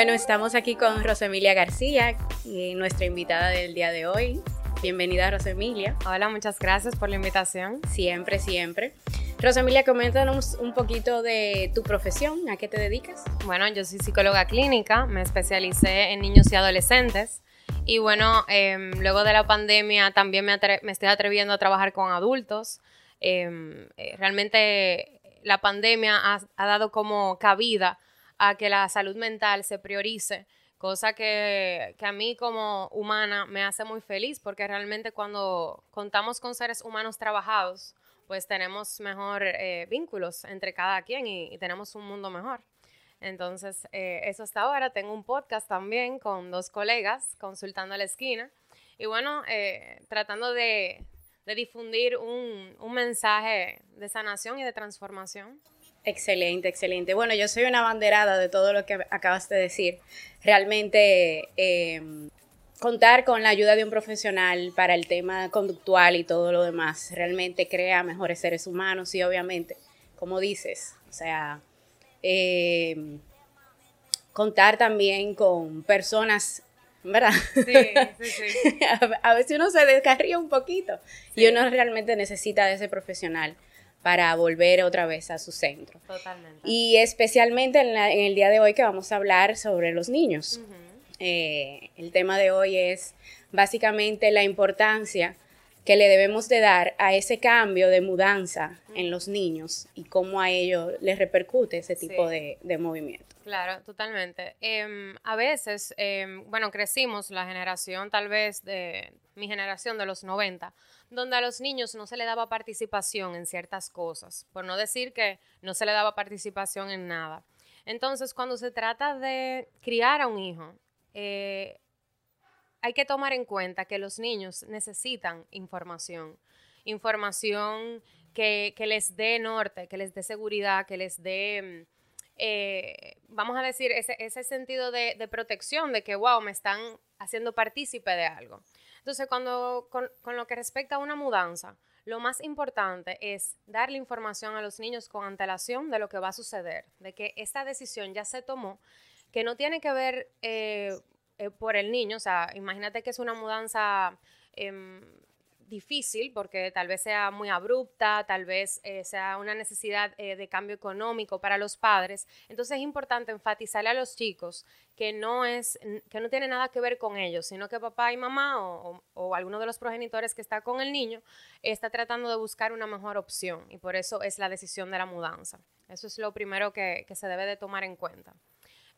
Bueno, estamos aquí con Rosemilia García, nuestra invitada del día de hoy. Bienvenida, Rosemilia. Hola, muchas gracias por la invitación. Siempre, siempre. Rosemilia, coméntanos un poquito de tu profesión, ¿a qué te dedicas? Bueno, yo soy psicóloga clínica, me especialicé en niños y adolescentes. Y bueno, em, luego de la pandemia también me, estoy atreviendo a trabajar con adultos. Em, eh, realmente la pandemia ha, ha dado como cabida a que la salud mental se priorice, cosa que, a mí como humana me hace muy feliz porque realmente cuando contamos con seres humanos trabajados, pues tenemos mejor eh, vínculos entre cada quien y, tenemos un mundo mejor. Entonces, eh, eso hasta ahora. Tengo un podcast también con dos colegas, consultando a la esquina. Y bueno, eh, tratando de, difundir un, un mensaje de sanación y de transformación. Excelente, excelente. Bueno, yo soy una banderada de todo lo que acabas de decir. Realmente em, contar con la ayuda de un profesional para el tema conductual y todo lo demás realmente crea mejores seres humanos y obviamente, como dices, o sea, em, contar también con personas ¿verdad? Sí, sí, sí. a, veces uno se descarría un poquito y uno realmente necesita de ese profesional para volver otra vez a su centro. Totalmente. Y especialmente en, el día de hoy que vamos a hablar sobre los niños. Eh, el tema de hoy es básicamente la importancia que le debemos de dar a ese cambio de mudanza en los niños y cómo a ellos les repercute ese tipo de, movimiento. Claro, totalmente. Em, a veces, em, bueno, crecimos la generación tal vez de mi generación de los 90, donde a los niños no se le daba participación en ciertas cosas, por no decir que no se le daba participación en nada. Entonces, cuando se trata de criar a un hijo, eh, hay que tomar en cuenta que los niños necesitan información, información que, les dé norte, que les dé seguridad, que les dé, mm, eh, vamos a decir, ese, sentido de, de, protección, de que, wow, me están haciendo partícipe de algo. Entonces, cuando, con, lo que respecta a una mudanza, lo más importante es darle información a los niños con antelación de lo que va a suceder, de que esta decisión ya se tomó, que no tiene que ver eh, eh, por el niño, o sea, imagínate que es una mudanza em, difícil porque tal vez sea muy abrupta, tal vez eh, sea una necesidad eh, de cambio económico para los padres. Entonces es importante enfatizarle a los chicos que no es, que no tiene nada que ver con ellos, sino que papá y mamá o, alguno de los progenitores que está con el niño está tratando de buscar una mejor opción y por eso es la decisión de la mudanza. Eso es lo primero que, se debe de tomar en cuenta.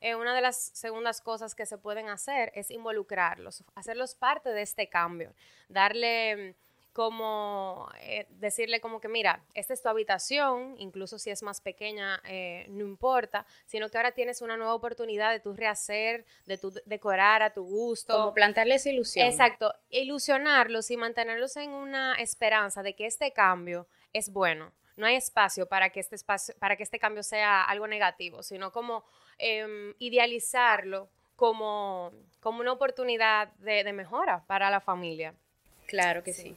Eh, una de las segundas cosas que se pueden hacer es involucrarlos, hacerlos parte de este cambio, darle como eh, decirle como que mira, esta es tu habitación, incluso si es más pequeña, eh, no importa, sino que ahora tienes una nueva oportunidad de tu rehacer, de tu decorar a tu gusto. Como plantarles ilusión. Exacto, ilusionarlos y mantenerlos en una esperanza de que este cambio es bueno. No hay espacio para que este, espacio, para que este cambio sea algo negativo, sino como em, idealizarlo como, como una oportunidad de, mejora para la familia. Claro que sí.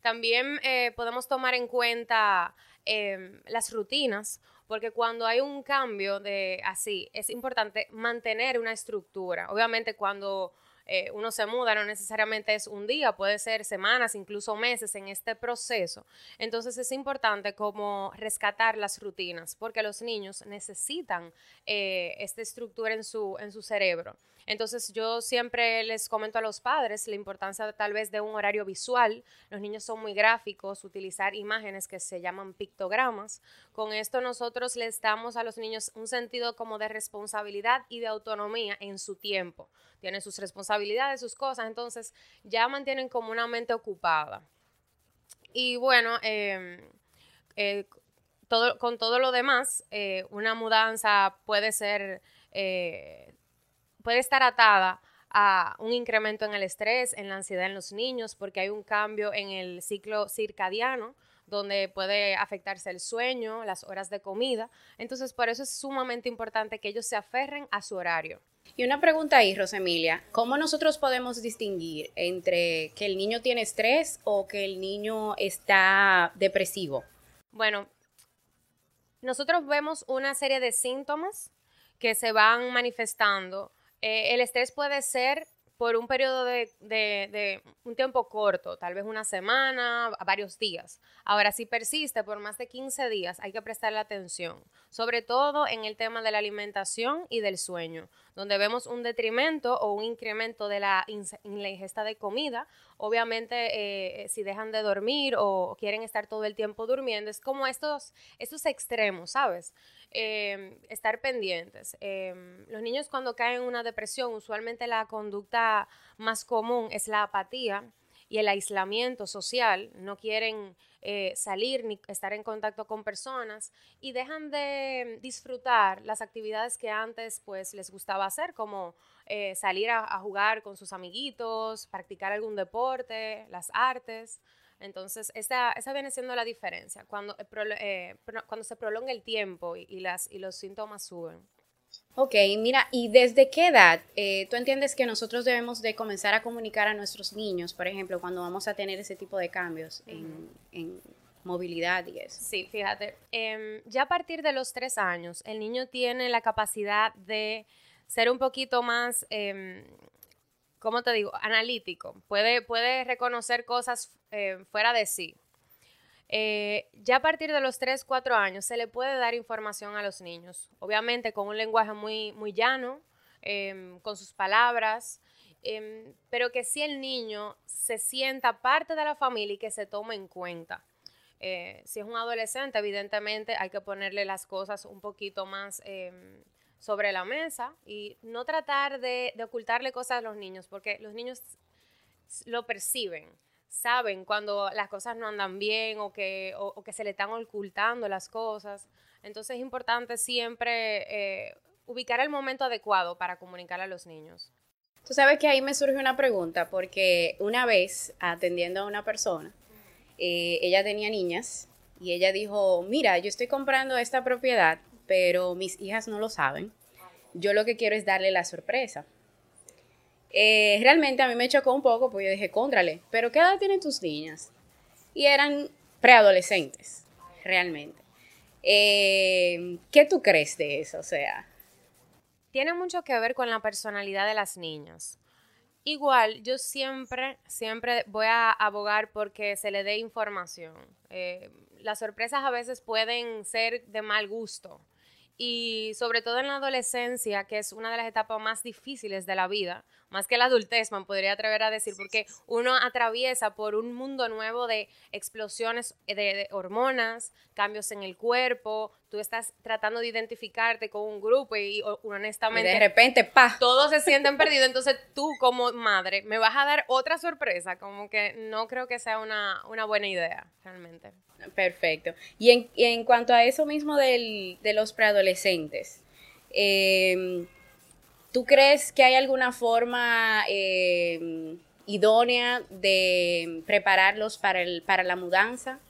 También eh, podemos tomar en cuenta em, las rutinas, porque cuando hay un cambio de así, es importante mantener una estructura. Obviamente cuando eh, uno se muda, no necesariamente es un día, puede ser semanas, incluso meses en este proceso. Entonces es importante como rescatar las rutinas, porque los niños necesitan eh, esta estructura en su, en su cerebro. Entonces yo siempre les comento a los padres la importancia tal vez de un horario visual. Los niños son muy gráficos, utilizar imágenes que se llaman pictogramas. Con esto nosotros les damos a los niños un sentido como de responsabilidad y de autonomía en su tiempo. Tienen sus responsabilidades, sus cosas, entonces ya mantienen como una mente ocupada. Y bueno, em, eh, con todo lo demás, eh, una mudanza puede ser eh, puede estar atada a un incremento en el estrés, en la ansiedad en los niños, porque hay un cambio en el ciclo circadiano donde puede afectarse el sueño, las horas de comida. Entonces, por eso es sumamente importante que ellos se aferren a su horario. Y una pregunta ahí, Rosemilia, ¿cómo nosotros podemos distinguir entre que el niño tiene estrés o que el niño está depresivo? Bueno, nosotros vemos una serie de síntomas que se van manifestando Eh, el estrés puede ser por un periodo de, un tiempo corto, tal vez una semana, varios días. Ahora, si persiste por más de 15 días, hay que prestarle atención, sobre todo en el tema de la alimentación y del sueño, donde vemos un detrimento o un incremento de la, ingesta de comida. Obviamente, eh, si dejan de dormir o quieren estar todo el tiempo durmiendo, es como estos, estos extremos, ¿sabes? Em, estar pendientes. Em, los niños cuando caen en una depresión, usualmente la conducta más común es la apatía y el aislamiento social. No quieren eh, salir ni estar en contacto con personas y dejan de disfrutar las actividades que antes pues les gustaba hacer, como eh, salir a jugar con sus amiguitos, practicar algún deporte, las artes. Entonces, esa, esa viene siendo la diferencia, cuando, eh, eh, cuando se prolonga el tiempo y, las, y los síntomas suben. Ok, mira, ¿y desde qué edad eh, tú entiendes que nosotros debemos de comenzar a comunicar a nuestros niños, por ejemplo, cuando vamos a tener ese tipo de cambios en, movilidad y eso? Sí, fíjate, em, ya a partir de los tres años, el niño tiene la capacidad de ser un poquito más em, ¿cómo te digo? Analítico. Puede, puede reconocer cosas eh, fuera de sí. Eh, ya a partir de los 3, 4 años se le puede dar información a los niños, obviamente con un lenguaje muy, muy llano, em, con sus palabras, em, pero que si el niño se sienta parte de la familia y que se tome en cuenta. Eh, si es un adolescente, evidentemente hay que ponerle las cosas un poquito más sobre la mesa y no tratar de, ocultarle cosas a los niños, porque los niños lo perciben, saben cuando las cosas no andan bien o que, o, que se le están ocultando las cosas. Entonces es importante siempre eh, ubicar el momento adecuado para comunicar a los niños. Tú sabes que ahí me surge una pregunta, porque una vez atendiendo a una persona, eh, ella tenía niñas y ella dijo, mira, yo estoy comprando esta propiedad pero mis hijas no lo saben. Yo lo que quiero es darle la sorpresa. Eh, realmente a mí me chocó un poco, porque yo dije, contrale, pero ¿qué edad tienen tus niñas? Y eran preadolescentes, realmente. Eh, ¿Qué tú crees de eso? O sea. Tiene mucho que ver con la personalidad de las niñas. Igual, yo siempre, siempre voy a abogar porque se le dé información. Eh, las sorpresas a veces pueden ser de mal gusto y sobre todo en la adolescencia, que es una de las etapas más difíciles de la vida, más que la adultez, me podría atrever a decir, porque uno atraviesa por un mundo nuevo de explosiones de, hormonas, cambios en el cuerpo, tú estás tratando de identificarte con un grupo y, honestamente... de repente, pa. Todos se sienten perdidos, entonces tú como madre me vas a dar otra sorpresa, como que no creo que sea una, una buena idea, realmente. Perfecto. Y en, en cuanto a eso mismo del, de los preadolescentes, eh, ¿Tú crees que hay alguna forma eh, idónea de prepararlos para, el, para la mudanza?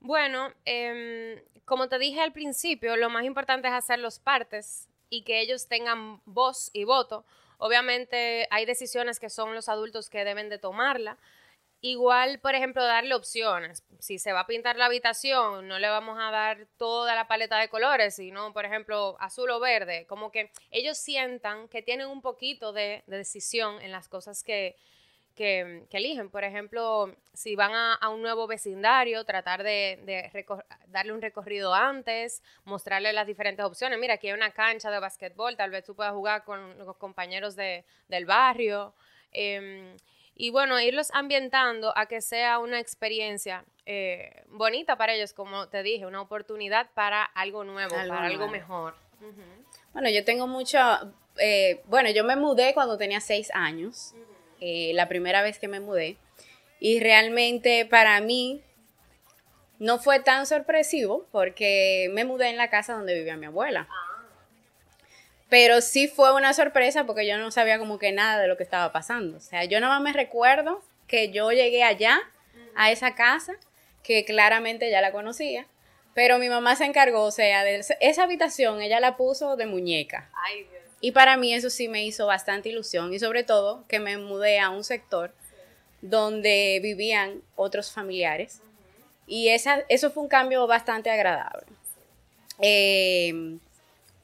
Bueno, em, como te dije al principio, lo más importante es hacer los partes y que ellos tengan voz y voto. Obviamente hay decisiones que son los adultos que deben de tomarla, Igual, por ejemplo, darle opciones. Si se va a pintar la habitación, no le vamos a dar toda la paleta de colores, sino, por ejemplo, azul o verde. Como que ellos sientan que tienen un poquito de, decisión en las cosas que, eligen. Por ejemplo, si van a, un nuevo vecindario, tratar de, darle un recorrido antes, mostrarle las diferentes opciones. Mira, aquí hay una cancha de básquetbol, tal vez tú puedas jugar con los compañeros del barrio. Em, y bueno, irlos ambientando a que sea una experiencia eh, bonita para ellos, como te dije, una oportunidad para algo nuevo, para algo mejor. Bueno, yo tengo mucho, eh, bueno, yo me mudé cuando tenía seis años, eh, la primera vez que me mudé, y realmente para mí no fue tan sorpresivo porque me mudé en la casa donde vivía mi abuela. Ah. Pero sí fue una sorpresa porque yo no sabía como que nada de lo que estaba pasando. O sea, yo nada más me recuerdo que yo llegué allá, a esa casa, que claramente ya la conocía, pero mi mamá se encargó, o sea, de esa habitación ella la puso de muñeca. Y para mí eso sí me hizo bastante ilusión y sobre todo que me mudé a un sector donde vivían otros familiares. Y esa, eso fue un cambio bastante agradable. Eh,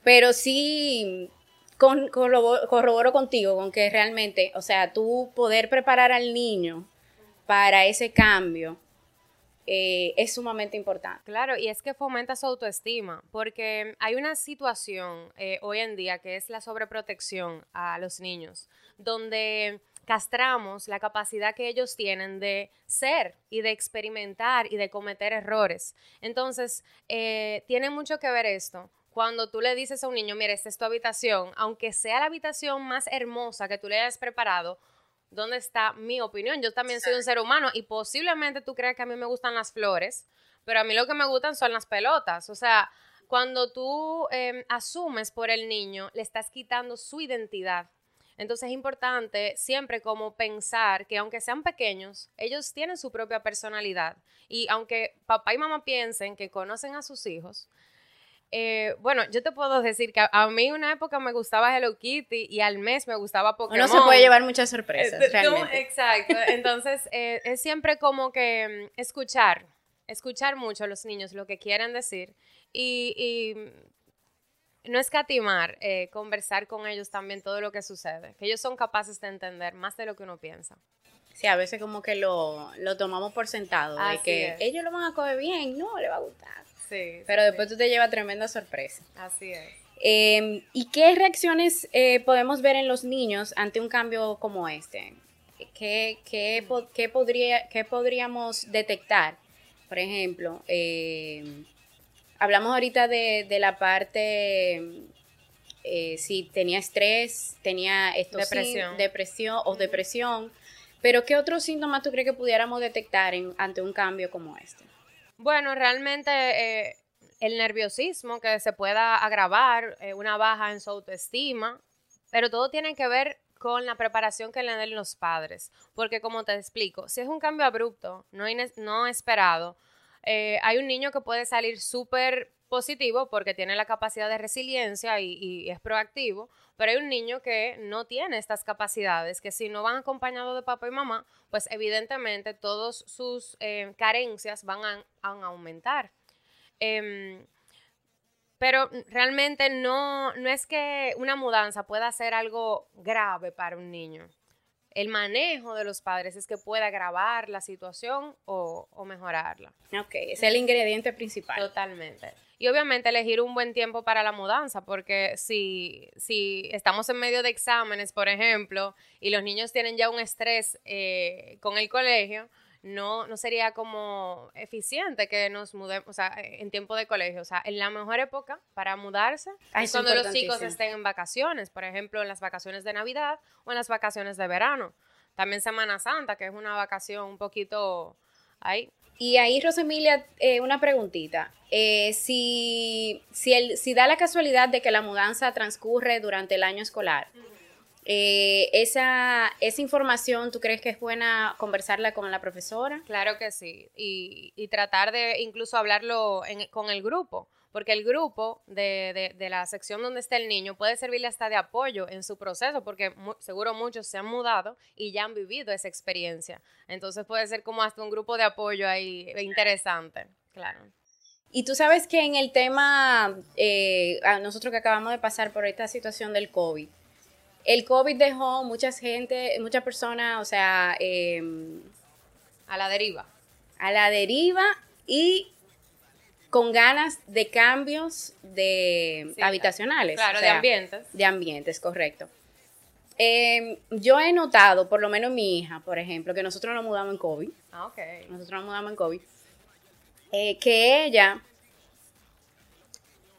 pero sí, corroboro contigo con que realmente, o sea, tú poder preparar al niño para ese cambio eh, es sumamente importante. Claro, y es que fomenta su autoestima, porque hay una situación eh, hoy en día que es la sobreprotección a los niños, donde castramos la capacidad que ellos tienen de ser y de experimentar y de cometer errores. Entonces, eh, tiene mucho que ver esto. Cuando tú le dices a un niño, mira, esta es tu habitación, aunque sea la habitación más hermosa que tú le hayas preparado, ¿dónde está mi opinión? Yo también soy un ser humano y posiblemente tú creas que a mí me gustan las flores, pero a mí lo que me gustan son las pelotas. O sea, cuando tú em, asumes por el niño, le estás quitando su identidad. Entonces es importante siempre como pensar que aunque sean pequeños, ellos tienen su propia personalidad. Y aunque papá y mamá piensen que conocen a sus hijos, eh, bueno, yo te puedo decir que a, mí una época me gustaba Hello Kitty y al mes me gustaba Pokémon. No se puede llevar muchas sorpresas, eh, exacto. Entonces, eh, es siempre como que mm, escuchar, escuchar mucho a los niños lo que quieren decir y, no escatimar, conversar con ellos también todo lo que sucede, que ellos son capaces de entender más de lo que uno piensa. Sí, a veces como que lo, tomamos por sentado, de que ellos lo van a coger bien, no, le va a gustar. Pero después tú te llevas tremenda sorpresa. Así es. Em, ¿Y qué reacciones eh, podemos ver en los niños ante un cambio como este? ¿Qué, qué, qué, podría, qué podríamos detectar? Por ejemplo, em, hablamos ahorita de, de la parte, eh, si tenía estrés, tenía depresión, depresión o depresión, pero ¿qué otros síntomas tú crees que pudiéramos detectar en, ante un cambio como este? Bueno, realmente eh, el nerviosismo que se pueda agravar, eh, una baja en su autoestima, pero todo tiene que ver con la preparación que le den los padres. Porque como te explico, si es un cambio abrupto, no, no esperado, eh, hay un niño que puede salir súper positivo porque tiene la capacidad de resiliencia y, es proactivo, pero hay un niño que no tiene estas capacidades, que si no van acompañados de papá y mamá, pues evidentemente todas sus eh, carencias van a, aumentar. Em, pero realmente no, no es que una mudanza pueda ser algo grave para un niño el manejo de los padres es que pueda agravar la situación o, mejorarla. Ok, es el ingrediente principal. Totalmente. Y obviamente elegir un buen tiempo para la mudanza, porque si, si estamos en medio de exámenes, por ejemplo, y los niños tienen ya un estrés eh, con el colegio, no, no sería como eficiente que nos mudemos, o sea, en tiempo de colegio. O sea, en la mejor época para mudarse ah, es cuando los chicos estén en vacaciones, por ejemplo, en las vacaciones de Navidad o en las vacaciones de verano. También Semana Santa, que es una vacación un poquito ahí. Y ahí, Rosemilia, eh, una preguntita. Eh, si, si, el, si da la casualidad de que la mudanza transcurre durante el año escolar, eh, esa, esa información, ¿tú crees que es buena conversarla con la profesora? Claro que sí, y, y tratar de incluso hablarlo con el grupo, porque el grupo de, de, la sección donde está el niño puede servirle hasta de apoyo en su proceso, porque seguro muchos se han mudado y ya han vivido esa experiencia. Entonces puede ser como hasta un grupo de apoyo ahí interesante, claro. Y tú sabes que en el tema, eh, a nosotros que acabamos de pasar por esta situación del COVID, el COVID dejó mucha gente, muchas personas, o sea... Em, a la deriva. A la deriva y con ganas de cambios de habitacionales. Claro, de ambientes. De ambientes, correcto. Em, yo he notado, por lo menos mi hija, por ejemplo, que nosotros nos mudamos en COVID. Ah, ok. Nosotros nos mudamos en COVID. Eh, que ella,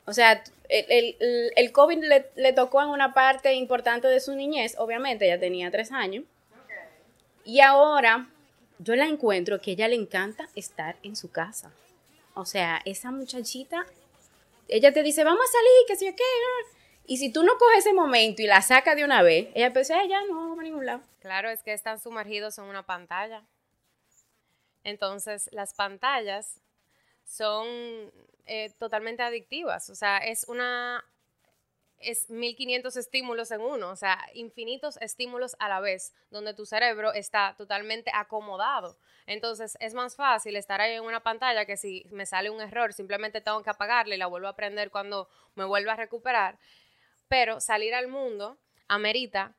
o sea, el, COVID le, tocó en una parte importante de su niñez, obviamente, ella tenía tres años. Y ahora yo la encuentro que a ella le encanta estar en su casa. O sea, esa muchachita, ella te dice, vamos a salir, que si qué. Y si tú no coges ese momento y la sacas de una vez, ella piensa, ya no vamos a ningún lado. Claro, es que están sumergidos en una pantalla. Entonces, las pantallas son eh, totalmente adictivas. O sea, es una es 1500 estímulos en uno, o sea, infinitos estímulos a la vez, donde tu cerebro está totalmente acomodado. Entonces, es más fácil estar ahí en una pantalla que si me sale un error, simplemente tengo que apagarla y la vuelvo a prender cuando me vuelva a recuperar. pero salir al mundo amerita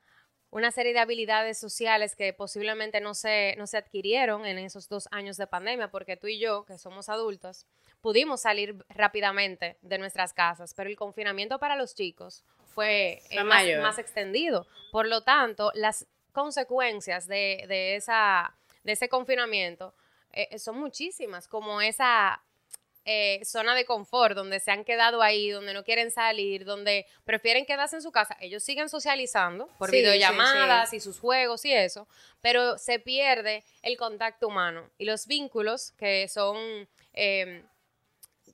una serie de habilidades sociales que posiblemente no se, no se adquirieron en esos dos años de pandemia, porque tú y yo, que somos adultos, pudimos salir rápidamente de nuestras casas, pero el confinamiento para los chicos fue, eh, más, extendido. Por lo tanto, las consecuencias de, esa, de ese confinamiento eh, son muchísimas, como esa eh, zona de confort, donde se han quedado ahí, donde no quieren salir, donde prefieren quedarse en su casa. Ellos siguen socializando por videollamadas y sus juegos y eso, pero se pierde el contacto humano y los vínculos que son... Eh,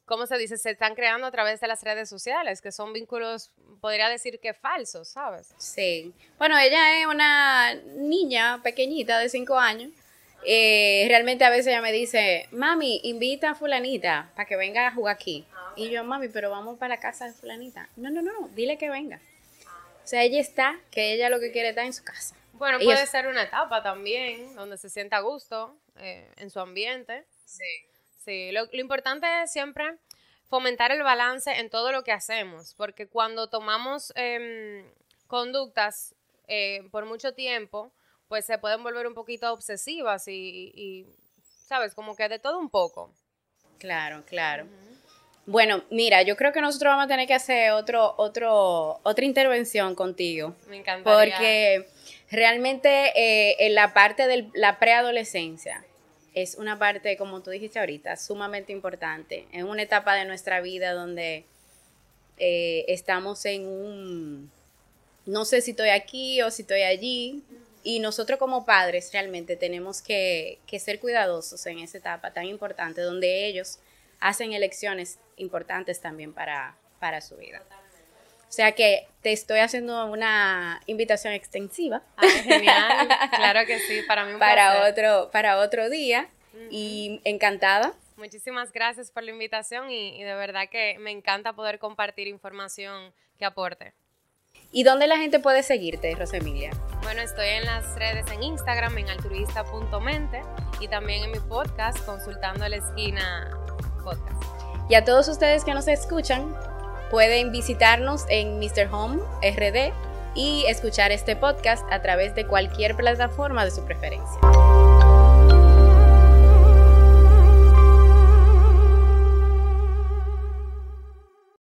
¿cómo se dice? Se están creando a través de las redes sociales, que son vínculos, podría decir que falsos, ¿sabes? Sí. Bueno, ella es una niña pequeñita de cinco años eh, realmente a veces ella me dice, mami, invita a fulanita para que venga a jugar aquí. Y yo, mami, pero vamos para la casa de fulanita. No, no, no, dile que venga. O sea, ella está, que ella lo que quiere está en su casa. Bueno, puede ser una etapa también, donde se sienta a gusto eh, en su ambiente. Sí. Sí, lo, importante es siempre fomentar el balance en todo lo que hacemos, porque cuando tomamos em, conductas eh, por mucho tiempo, pues se pueden volver un poquito obsesivas y, ¿sabes? Como que de todo un poco. Claro, claro. Bueno, mira, yo creo que nosotros vamos a tener que hacer otro, otro, otra intervención contigo. Me encantaría. Porque realmente eh, en la parte de la preadolescencia es una parte, como tú dijiste ahorita, sumamente importante. Es una etapa de nuestra vida donde eh, estamos en un, no sé si estoy aquí o si estoy allí, y nosotros como padres realmente tenemos que, ser cuidadosos en esa etapa tan importante donde ellos hacen elecciones importantes también para, para su vida. O sea que te estoy haciendo una invitación extensiva. Ah, genial, claro que sí, para mí un para otro Para otro día y encantada. Muchísimas gracias por la invitación y, y de verdad que me encanta poder compartir información que aporte. ¿Y dónde la gente puede seguirte, Rosemilia? Bueno, estoy en las redes en Instagram, en altruista.mente y también en mi podcast, Consultando a la Esquina Podcast. Y a todos ustedes que nos escuchan, pueden visitarnos en Mr. Home RD y escuchar este podcast a través de cualquier plataforma de su preferencia.